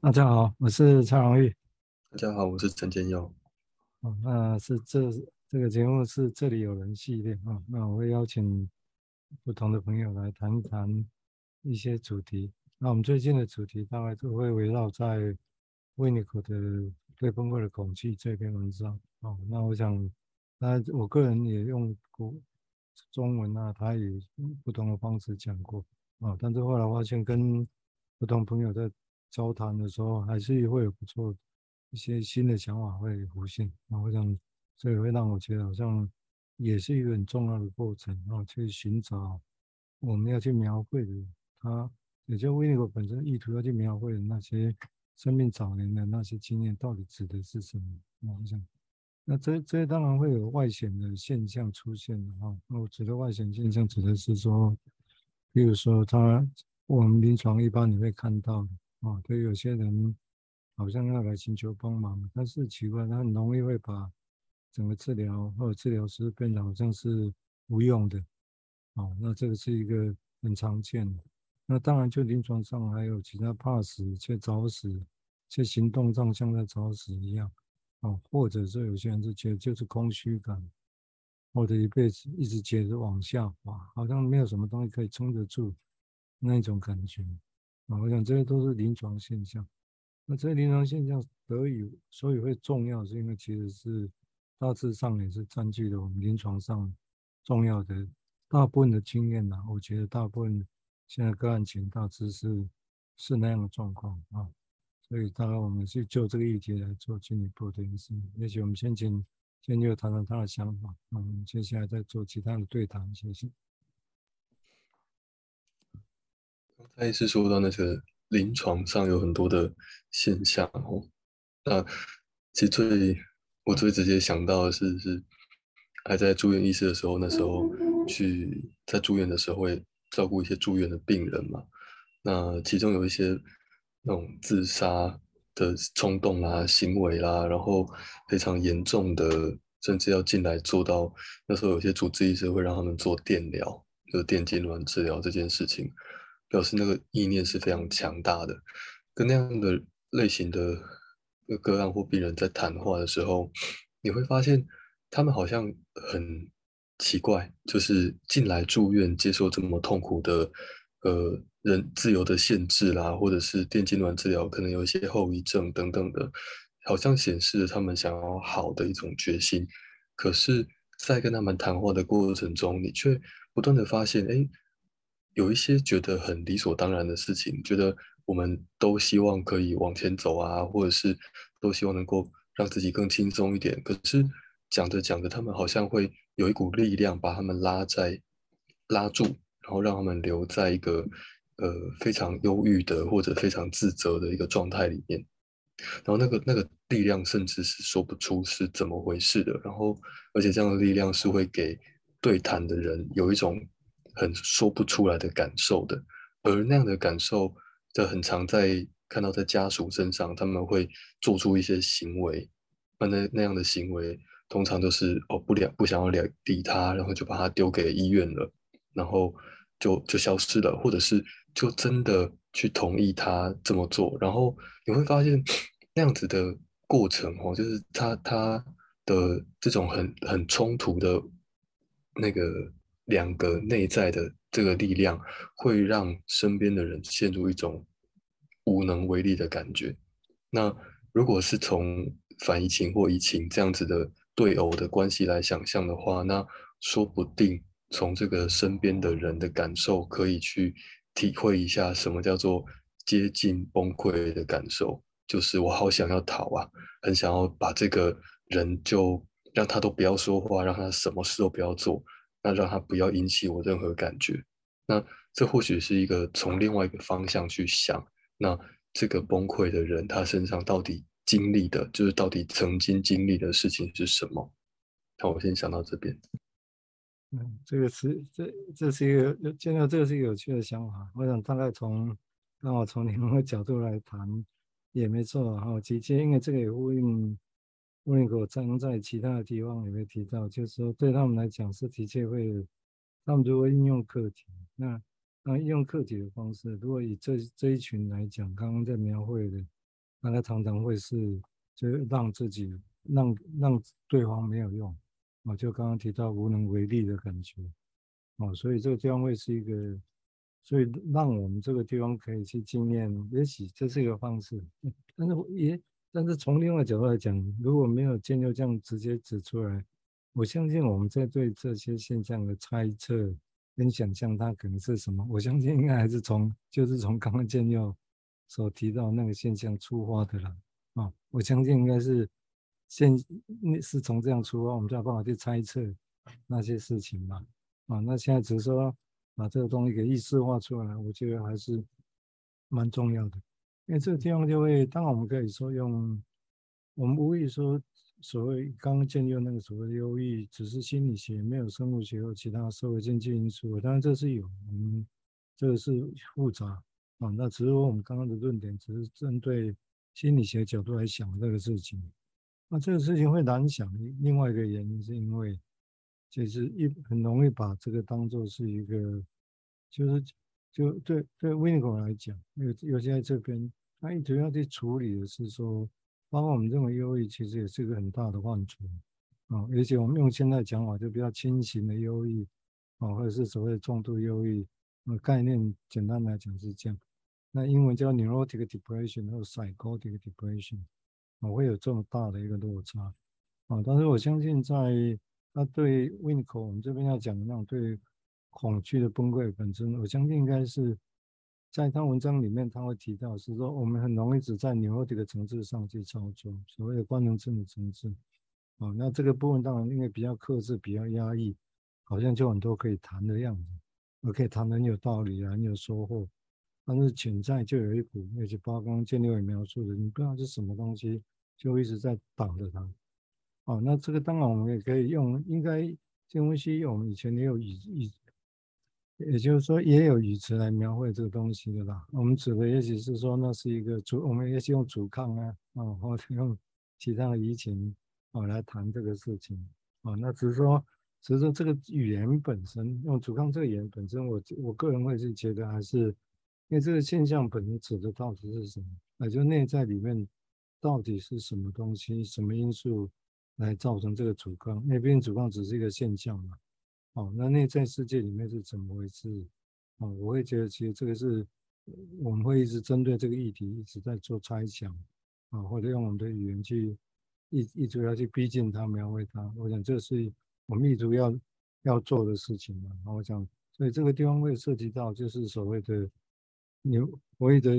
大家好，我是蔡荣玉。大家好，我是陈建佑。哦，那是这这个节目是这里有人系列啊、哦。那我会邀请不同的朋友来谈一谈一些主题。那我们最近的主题大概都会围绕在维尼口的《对崩溃的恐惧》这篇文章。哦，那我想，那我个人也用过中文啊，他也不同的方式讲过啊、哦。但是后来发现，跟不同朋友在交谈的时候，还是会有不错一些新的想法会浮现。那我想，这也会让我觉得好像也是一个很重要的过程啊，去寻找我们要去描绘的他，也就维尼口本身意图要去描绘的那些生命早年的那些经验，到底指的是什么？那我想，那这这当然会有外显的现象出现的哈。那我指的外显现象，指的是说，比如说他，我们临床一般你会看到。啊，对，有些人好像要来寻求帮忙，但是奇怪，他很容易会把整个治疗或者治疗师变得好像是无用的。哦，那这个是一个很常见的。那当然，就临床上还有其他怕死却早死，却行动上像在找死一样。哦，或者说有些人是觉得就是空虚感，或者一辈子一直觉得往下滑，好像没有什么东西可以撑得住那种感觉。啊，我想这些都是临床现象。那这些临床现象得以所以会重要，是因为其实是大致上也是占据了我们临床上重要的大部分的经验呐。我觉得大部分现在个案情大致是是那样的状况啊。所以当然我们是就这个议题来做进一步的认识。也许我们先请先就谈谈他的想法，那我们接下来再做其他的对谈，谢谢。刚才是说到那个临床上有很多的现象哦，那其实最我最直接想到的是是还在住院医师的时候，那时候去在住院的时候会照顾一些住院的病人嘛，那其中有一些那种自杀的冲动啦、行为啦，然后非常严重的，甚至要进来做到那时候有些主治医师会让他们做电疗，就是电痉挛治疗这件事情。表示那个意念是非常强大的，跟那样的类型的个案或病人在谈话的时候，你会发现他们好像很奇怪，就是进来住院接受这么痛苦的呃人自由的限制啦，或者是电痙攣治疗可能有一些后遗症等等的，好像显示他们想要好的一种决心。可是，在跟他们谈话的过程中，你却不断的发现，哎。有一些觉得很理所当然的事情，觉得我们都希望可以往前走啊，或者是都希望能够让自己更轻松一点。可是讲着讲着，他们好像会有一股力量把他们拉在拉住，然后让他们留在一个呃非常忧郁的或者非常自责的一个状态里面。然后那个那个力量甚至是说不出是怎么回事的。然后而且这样的力量是会给对谈的人有一种。很说不出来的感受的，而那样的感受，就很常在看到在家属身上，他们会做出一些行为，那那那样的行为，通常都是哦不了不想要理理他，然后就把他丢给医院了，然后就就消失了，或者是就真的去同意他这么做，然后你会发现那样子的过程哦，就是他他的这种很很冲突的那个。两个内在的这个力量，会让身边的人陷入一种无能为力的感觉。那如果是从反疫情或疫情这样子的对偶的关系来想象的话，那说不定从这个身边的人的感受，可以去体会一下什么叫做接近崩溃的感受。就是我好想要逃啊，很想要把这个人就让他都不要说话，让他什么事都不要做。那让他不要引起我任何感觉，那这或许是一个从另外一个方向去想，那这个崩溃的人他身上到底经历的，就是到底曾经经历的事情是什么？那我先想到这边。嗯，这个是这这是一个，见到这个是一个有趣的想法。我想大概从让我从你们的角度来谈也没错哈，其实因为这个也呼应。维尼口常在其他的地方也会提到，就是说对他们来讲是的确会，他们如果应用课题，那那用课题的方式，如果以这这一群来讲，刚刚在描绘的，那他常常会是就让自己让让对方没有用，啊，就刚刚提到无能为力的感觉，啊，所以这个地方会是一个，所以让我们这个地方可以去经验，也许这是一个方式，但是也但是从另外角度来讲，如果没有建六这样直接指出来，我相信我们在对这些现象的猜测。跟想象它可能是什么？我相信应该还是从就是从刚刚建佑所提到那个现象出发的啦。啊，我相信应该是现那是从这样出发，我们才有办法去猜测那些事情嘛。啊，那现在只是说把这个东西给意识化出来，我觉得还是蛮重要的。因为这个地方就会，当然我们可以说用，我们无意说。所谓刚刚建立那个所谓的忧郁，只是心理学，没有生物学或其他社会经济因素。当然这是有，嗯，这个是复杂啊。那只是说我们刚刚的论点，只是针对心理学角度来想这个事情。那这个事情会难想，另外一个原因是因为，其实一很容易把这个当做是一个，就是就对对 Winnicott 来讲，尤尤其在这边，他一直要去处理的是说。包括我们认为忧郁其实也是一个很大的患处啊，而且我们用现在讲法就比较轻型的忧郁啊，或者是所谓的重度忧郁，那概念简单来讲是这样。那英文叫 neurotic depression 或 psychotic depression 啊，会有这么大的一个落差啊。但是我相信在他对 Winnicott 我们这边要讲的那种对恐惧的崩溃本身，我相信应该是。在他文章里面，他会提到是说，我们很容易只在 neurotic 的层次上去操作，所谓的官能症的层次。哦，那这个部分当然因为比较克制、比较压抑，好像就很多可以谈的样子，我可以谈很有道理，很有收获。但是潜在就有一股，而且包刚建立伟描述的，你不知道是什么东西，就一直在挡着它。哦，那这个当然我们也可以用，应该金文熙我们以前也有以以。也就是说，也有语词来描绘这个东西的啦。我们指的也许是说，那是一个阻，我们也许用阻抗啊，啊，或者用其他的移情啊来谈这个事情啊。那只是说，只是说这个语言本身，用阻抗这个语言本身，我我个人会是觉得还是，因为这个现象本身指的到底是什么？也就内在里面到底是什么东西，什么因素来造成这个阻抗？因为毕竟阻抗只是一个现象嘛。哦，那内在世界里面是怎么回事？哦，我会觉得其实这个是我们会一直针对这个议题一直在做猜想，啊，或者用我们的语言去一一直要去逼近它、描绘它。我想这是我们一直要要做的事情嘛。然后我想，所以这个地方会涉及到就是所谓的牛，弗洛伊德，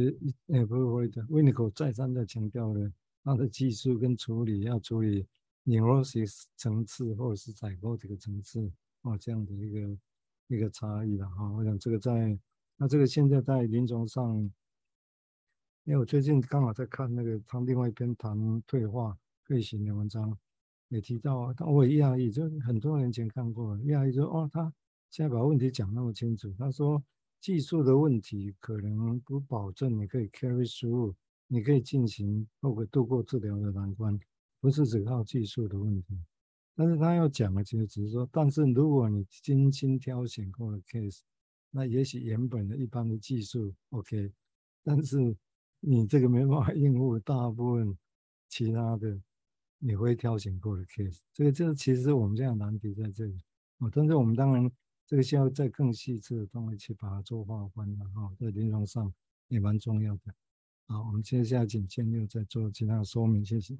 哎，不是弗洛伊德，Winnicott 再三的强调的，他的技术跟处理要处理 neurosis 层次或者是采购这个层次。哦，这样的一个一个差异了哈。我想这个在那这个现在在临床上，因为我最近刚好在看那个他另外一篇谈退化退行的文章，也提到，但我也讶异，就很多年前看过，讶异说哦，他现在把问题讲那么清楚。他说技术的问题可能不保证你可以 carry through，你可以进行或者度过治疗的难关，不是只靠技术的问题。但是他要讲的其实只是说，但是如果你精心挑选过的 case，那也许原本的一般的技术 OK，但是你这个没办法应付大部分其他的你会挑选过的 case，这个这其实我们这样难题在这里啊。但是我们当然这个需要再更细致的东西去把它做划分了哈，在临床上也蛮重要的。好，我们接下来请建六再做其他的说明，谢谢。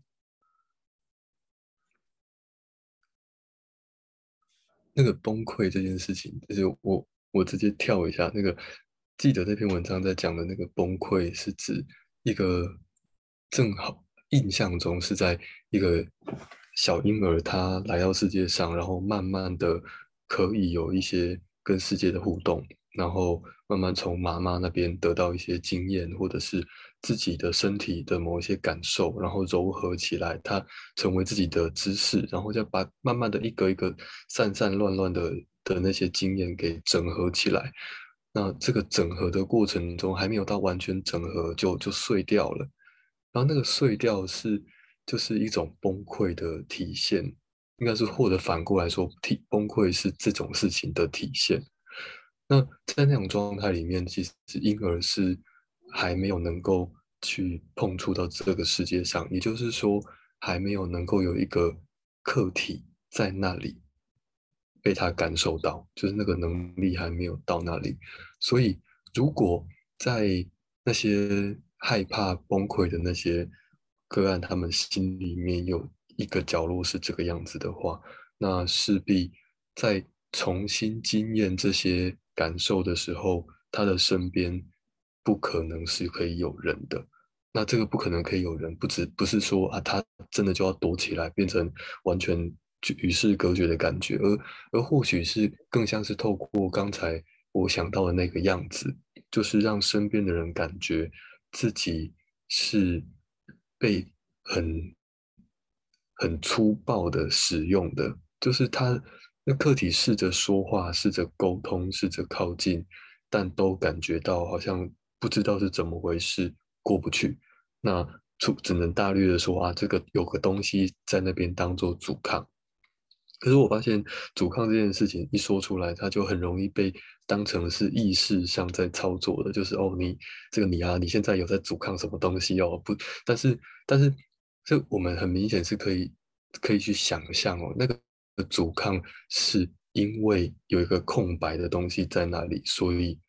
那个崩溃这件事情，就是我我直接跳一下。那个记得那篇文章在讲的那个崩溃，是指一个正好印象中是在一个小婴儿他来到世界上，然后慢慢的可以有一些跟世界的互动，然后慢慢从妈妈那边得到一些经验，或者是。自己的身体的某一些感受，然后糅合起来，它成为自己的知识，然后再把慢慢的一个一个散散乱乱的的那些经验给整合起来。那这个整合的过程中，还没有到完全整合就就碎掉了。然后那个碎掉是就是一种崩溃的体现，应该是或者反过来说，体崩溃是这种事情的体现。那在那种状态里面，其实婴儿是还没有能够去碰触到这个世界上，也就是说，还没有能够有一个客体在那里被他感受到，就是那个能力还没有到那里。所以，如果在那些害怕崩溃的那些个案，他们心里面有一个角落是这个样子的话，那势必在重新经验这些感受的时候，他的身边不可能是可以有人的。那这个不可能可以有人，不只不是说啊，他真的就要躲起来，变成完全与世隔绝的感觉，而而或许是更像是透过刚才我想到的那个样子，就是让身边的人感觉自己是被很很粗暴的使用的，就是他那客体试着说话，试着沟通，试着靠近，但都感觉到好像不知道是怎么回事。过不去，那只只能大略的说啊，这个有个东西在那边当做阻抗。可是我发现阻抗这件事情一说出来，它就很容易被当成是意识上在操作的，就是哦，你这个你啊，你现在有在阻抗什么东西哦？不，但是但是这我们很明显是可以可以去想象哦，那个阻抗是因为有一个空白的东西在那里，所以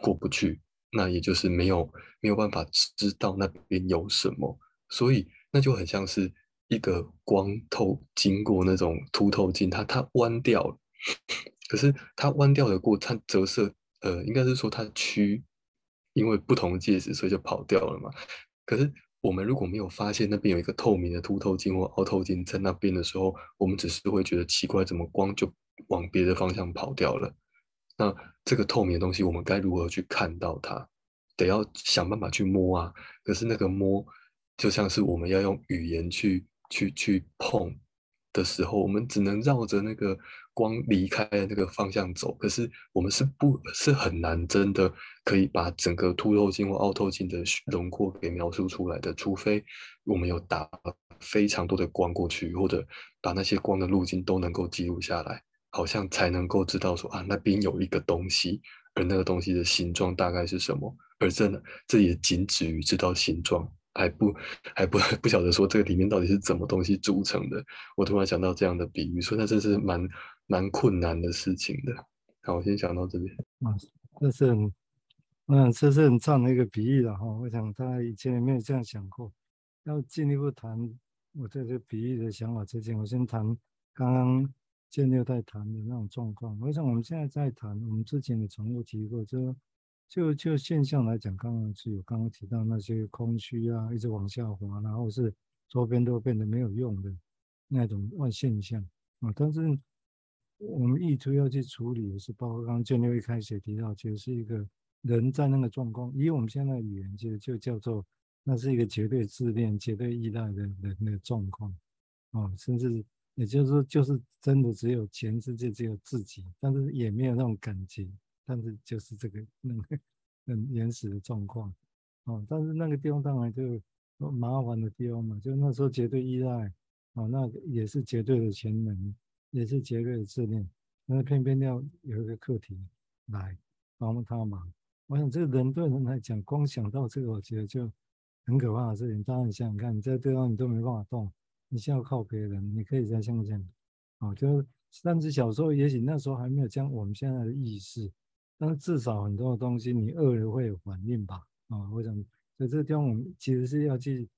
过不去。那也就是没有没有办法知道那边有什么，所以那就很像是一个光透经过那种凸透镜，它它弯掉了，可是它弯掉的过，它折射，呃，应该是说它曲，因为不同的介质，所以就跑掉了嘛。可是我们如果没有发现那边有一个透明的凸透镜或凹透镜在那边的时候，我们只是会觉得奇怪，怎么光就往别的方向跑掉了？那这个透明的东西，我们该如何去看到它？得要想办法去摸啊。可是那个摸，就像是我们要用语言去去去碰的时候，我们只能绕着那个光离开那个方向走。可是我们是不是很难真的可以把整个凸透镜或凹透镜的轮廓给描述出来的？除非我们有打非常多的光过去，或者把那些光的路径都能够记录下来。好像才能够知道说啊，那边有一个东西，而那个东西的形状大概是什么？而这呢，这也仅止于知道形状，还不还不不晓得说这个里面到底是怎么东西组成的。我突然想到这样的比喻，说那真是蛮蛮困难的事情的。好，我先讲到这边。啊，这是很，嗯，这是很赞的一个比喻了哈。我想大家以前也没有这样想过。要进一步谈我对这个比喻的想法之前，我先谈刚刚。建立在谈的那种状况，我想我们现在在谈，我们之前也重复提过，就就就现象来讲，刚刚是有刚刚提到那些空虚啊，一直往下滑，然后是周边都变得没有用的那种外现象啊。但是我们意图要去处理的是，包括刚刚建立一开始也提到，其实是一个人在那个状况，以我们现在的语言，其实就叫做那是一个绝对自恋、绝对依赖的人的状况啊，甚至。也就是说，就是真的只有全世界只有自己，但是也没有那种感觉，但是就是这个那个很原始的状况，哦，但是那个地方当然就麻烦的地方嘛，就那时候绝对依赖，哦，那也是绝对的全能，也是杰瑞的自恋，但是偏偏要有一个课题来帮他忙。我想这个人对人来讲，光想到这个，我觉得就很可怕的事情。当然你想想看，你在地方你都没办法动。你需要靠别人，你可以再想想，哦，就是但是小时候也许那时候还没有将我们现在的意识，但是至少很多的东西你饿了会有反应吧，啊、哦，我想在这个地方我们其实是要去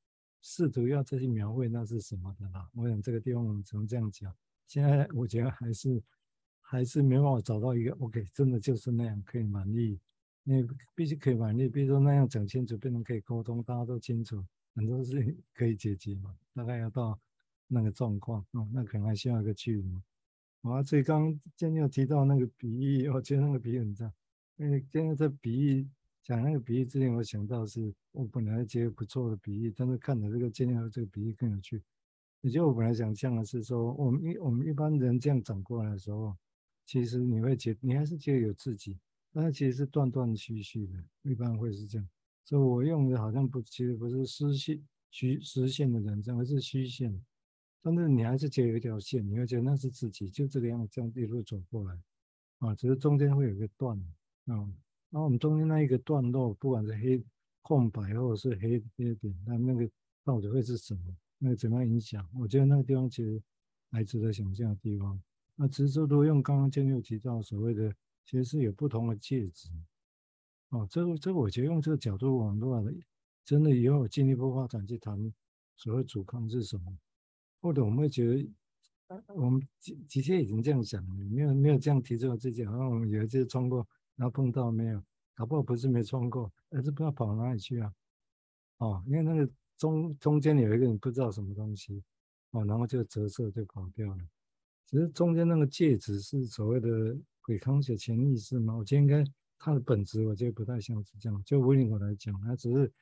试图要再去描绘那是什么的啦。我想这个地方我们只能这样讲，现在我觉得还是还是没办法找到一个 OK，真的就是那样可以满意，因为必须可以满意，比如说那样讲清楚，变成可以沟通，大家都清楚，很多事情 可以解决嘛，大概要到。那个状况哦，那可能还需要一个距离。啊，所以刚刚建佑提到那个比喻，我觉得那个比喻很赞。因为建佑在比喻讲那个比喻之前，我想到是我本来觉得不错的比喻，但是看了这个建佑这个比喻更有趣。也就我本来想象的是说，我们一我们一般人这样长过来的时候，其实你会觉你还是觉得有自己，但是其实是断断续续的，一般会是这样。所以我用的好像不，其实不是实线虚实线的人生，而是虚线。但是你还是觉得有一条线，你会觉得那是自己，就这个样子这样一路走过来，啊，只是中间会有一个断，然后我们中间那一个段落，不管是黑空白或者是黑黑点，那那个到底会是什么？那怎么样影响？我觉得那个地方其实还值得想象的地方。那只是说，如果用刚刚建六提到所谓的，其实是有不同的介质。哦，这个这个，我觉得用这个角度网络的，真的以后进一步发展去谈所谓阻抗是什么，或者我们会觉得，我们的的确已经这样想了，没有没有这样提出来之前，好像我们有一次穿过，然后碰到没有，搞不好不是没穿过，而是不知道跑哪里去啊。哦，因为那个中中间有一个人不知道什么东西，哦，然后就折射就跑掉了。只是中间那个介质是所谓的鬼康学潜意识吗？我觉得应该。它的本质我觉得不太像是这样，就维尼我来讲，它只是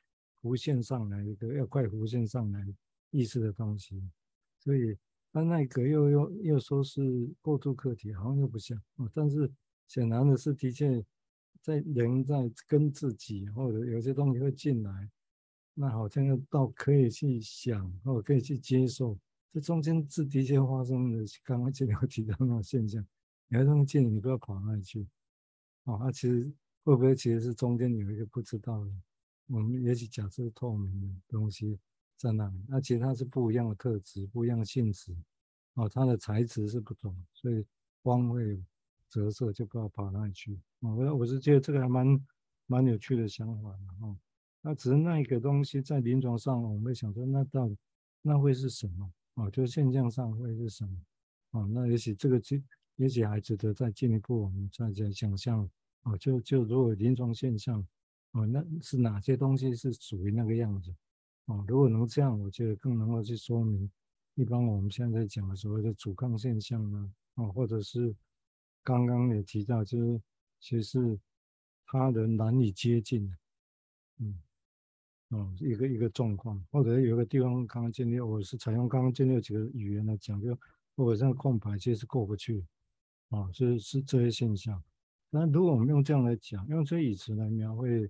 浮现上来一个要快浮现上来意识的东西，所以它那个又又又说是过渡客体，好像又不像哦。但是显然的是，的确在人在跟自己或者有些东西会进来，那好像又到可以去想或者可以去接受，这中间是的确发生的刚刚前面提到那种现象，有些东西进你不要跑那里去。哦，那、其实会不会其实是中间有一个不知道的？我们也许假设透明的东西在那里，那、其实它是不一样的特质，不一样的性质。哦，它的材质是不同，所以光会折射，就不知道跑那里去。哦，我我是觉得这个还蛮蛮有趣的想法的哦。那只是那一个东西在临床上，我们想说，那到底那会是什么？哦，就现象上会是什么？哦，那也许这个就。也许还值得再进一步，我们再再想象哦，就就如果临床现象哦，那是哪些东西是属于那个样子哦？如果能这样，我觉得更能够去说明一般我们现在讲的所谓的阻抗现象呢，哦，或者是刚刚也提到，就是其实是他人难以接近的，嗯，哦，一个一个状况，或者有一个地方刚刚建立，我是采用刚刚建立几个语言来讲，就或者这个空白其实是过不去。啊，是是这些现象。那如果我们用这样来讲，用这些语词来描绘，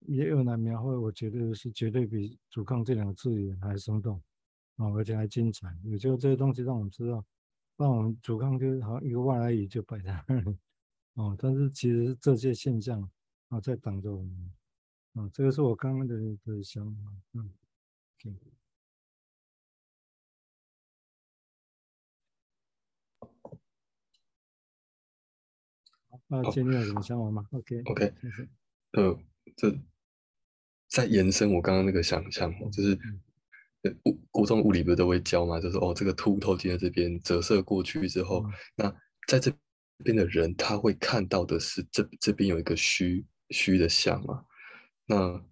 也有来描绘，我觉得是绝对比“阻抗”这两个字眼还生动啊，而且还精彩。也就这些东西让我们知道，让我们“阻抗”就好像一个外来语就摆在那里哦。但是其实这些现象啊，在挡着我们啊。这个是我刚刚的的想法。嗯，OK。那建立有什么想法吗？OK，OK，呃，这在延伸我刚刚那个想象，就是物国中物理不是都会教嘛，就是哦，这个凸透镜在这边折射过去之后，嗯、那在这边的人他会看到的是这这边有一个虚虚的像嘛，那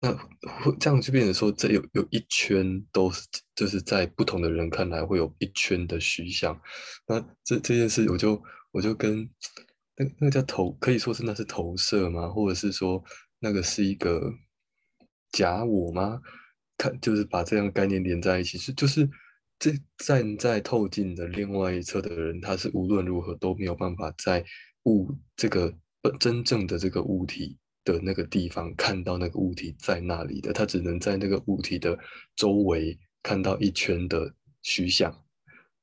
那会这样就变成说，这有有一圈都是就是在不同的人看来会有一圈的虚像，那这这件事我就我就跟。那那个叫投，可以说是那是投射吗？或者是说那个是一个假我吗？看，就是把这样概念连在一起，是就是这站在透镜的另外一侧的人，他是无论如何都没有办法在物这个真正的这个物体的那个地方看到那个物体在那里的，他只能在那个物体的周围看到一圈的虚像。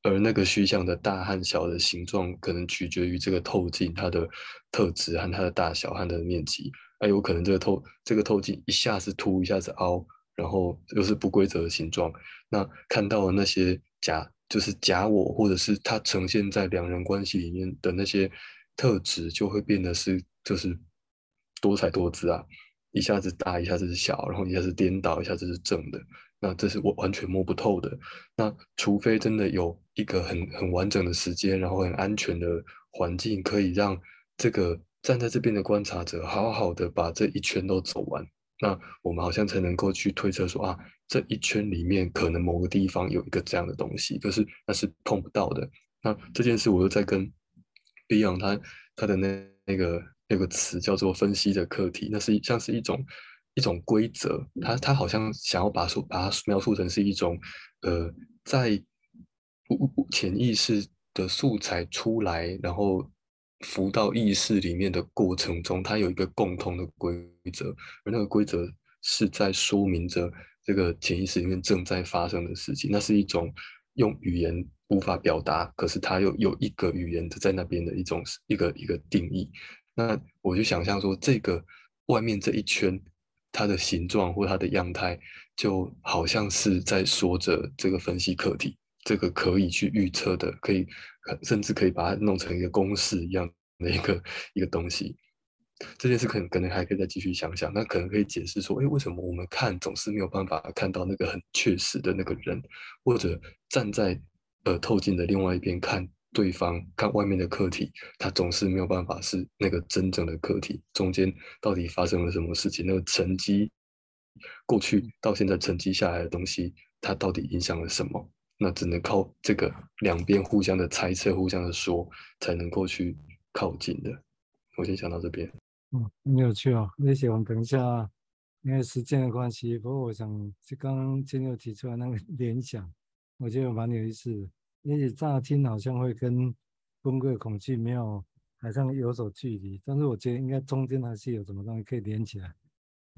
而那个虚像的大和小的形状，可能取决于这个透镜它的特质和它的大小和它的面积。还有可能这个透这个透镜一下子凸，一下子凹，然后又是不规则的形状。那看到的那些假，就是假我，或者是它呈现在两人关系里面的那些特质，就会变得是就是多彩多姿啊，一下子大，一下子小，然后一下子颠倒，一下子是正的。那这是我完全摸不透的。那除非真的有一个很很完整的时间，然后很安全的环境，可以让这个站在这边的观察者好好的把这一圈都走完，那我们好像才能够去推测说啊，这一圈里面可能某个地方有一个这样的东西，可是那是碰不到的。那这件事我又在跟 Beyond 他他的那那个有个词叫做分析的课题，那是像是一种。一种规则，他他好像想要把说把它描述成是一种，呃，在潜意识的素材出来，然后浮到意识里面的过程中，它有一个共同的规则，而那个规则是在说明着这个潜意识里面正在发生的事情。那是一种用语言无法表达，可是它又有一个语言的在那边的一种一个一个定义。那我就想象说，这个外面这一圈，它的形状或它的样态，就好像是在说着这个分析课题，这个可以去预测的，可以甚至可以把它弄成一个公式一样的一个一个东西。这件事可能可能还可以再继续想想，那可能可以解释说，哎，为什么我们看总是没有办法看到那个很确实的那个人，或者站在呃透镜的另外一边看对方看外面的客体，他总是没有办法是那个真正的客体，中间到底发生了什么事情？那个沉积过去到现在沉积下来的东西，它到底影响了什么？那只能靠这个两边互相的猜测、互相的说，才能够去靠近的。我先想到这边。嗯，很有趣哦。那些我们等一下，因为时间的关系，不过我想就刚刚金六提出来那个 联想，我觉得蛮有意思的。也许乍听好像会跟崩溃恐惧没有好像有所距离，但是我觉得应该中间还是有什么东西可以连起来，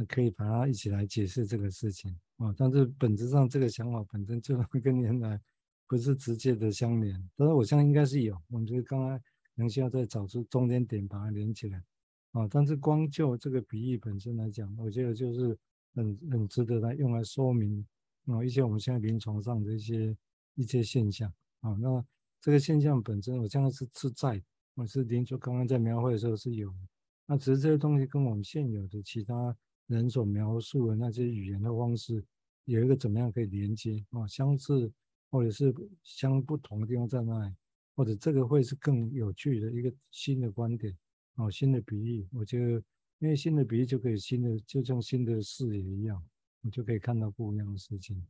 可以把它一起来解释这个事情啊。但是本质上这个想法本身就会 跟原来不是直接的相连，但是我相信应该是有。我们就是刚刚能需要再找出中间点把它连起来。啊，但是光就这个比喻本身来讲，我觉得就是很很值得来用来说明啊一些我们现在临床上的一些一些现象啊。那这个现象本身，我现在是是在，我是临床刚刚在描绘的时候是有的。那只是这些东西跟我们现有的其他人所描述的那些语言的方式，有一个怎么样可以连接啊？相似或者是相不同的地方在哪里？或者这个会是更有趣的一个新的观点。哦，新的比喻，我觉得，因为新的比喻就可以新的，就像新的视野一样，你就可以看到不一样的事情。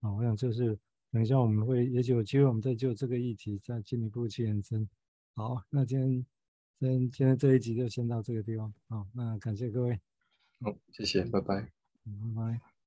啊，我想这是等一下我们会，也许有机会我们再就这个议题再进一步去延伸。好，那今天，今天今天这一集就先到这个地方。好，那感谢各位。好，谢谢，拜拜。嗯，拜拜。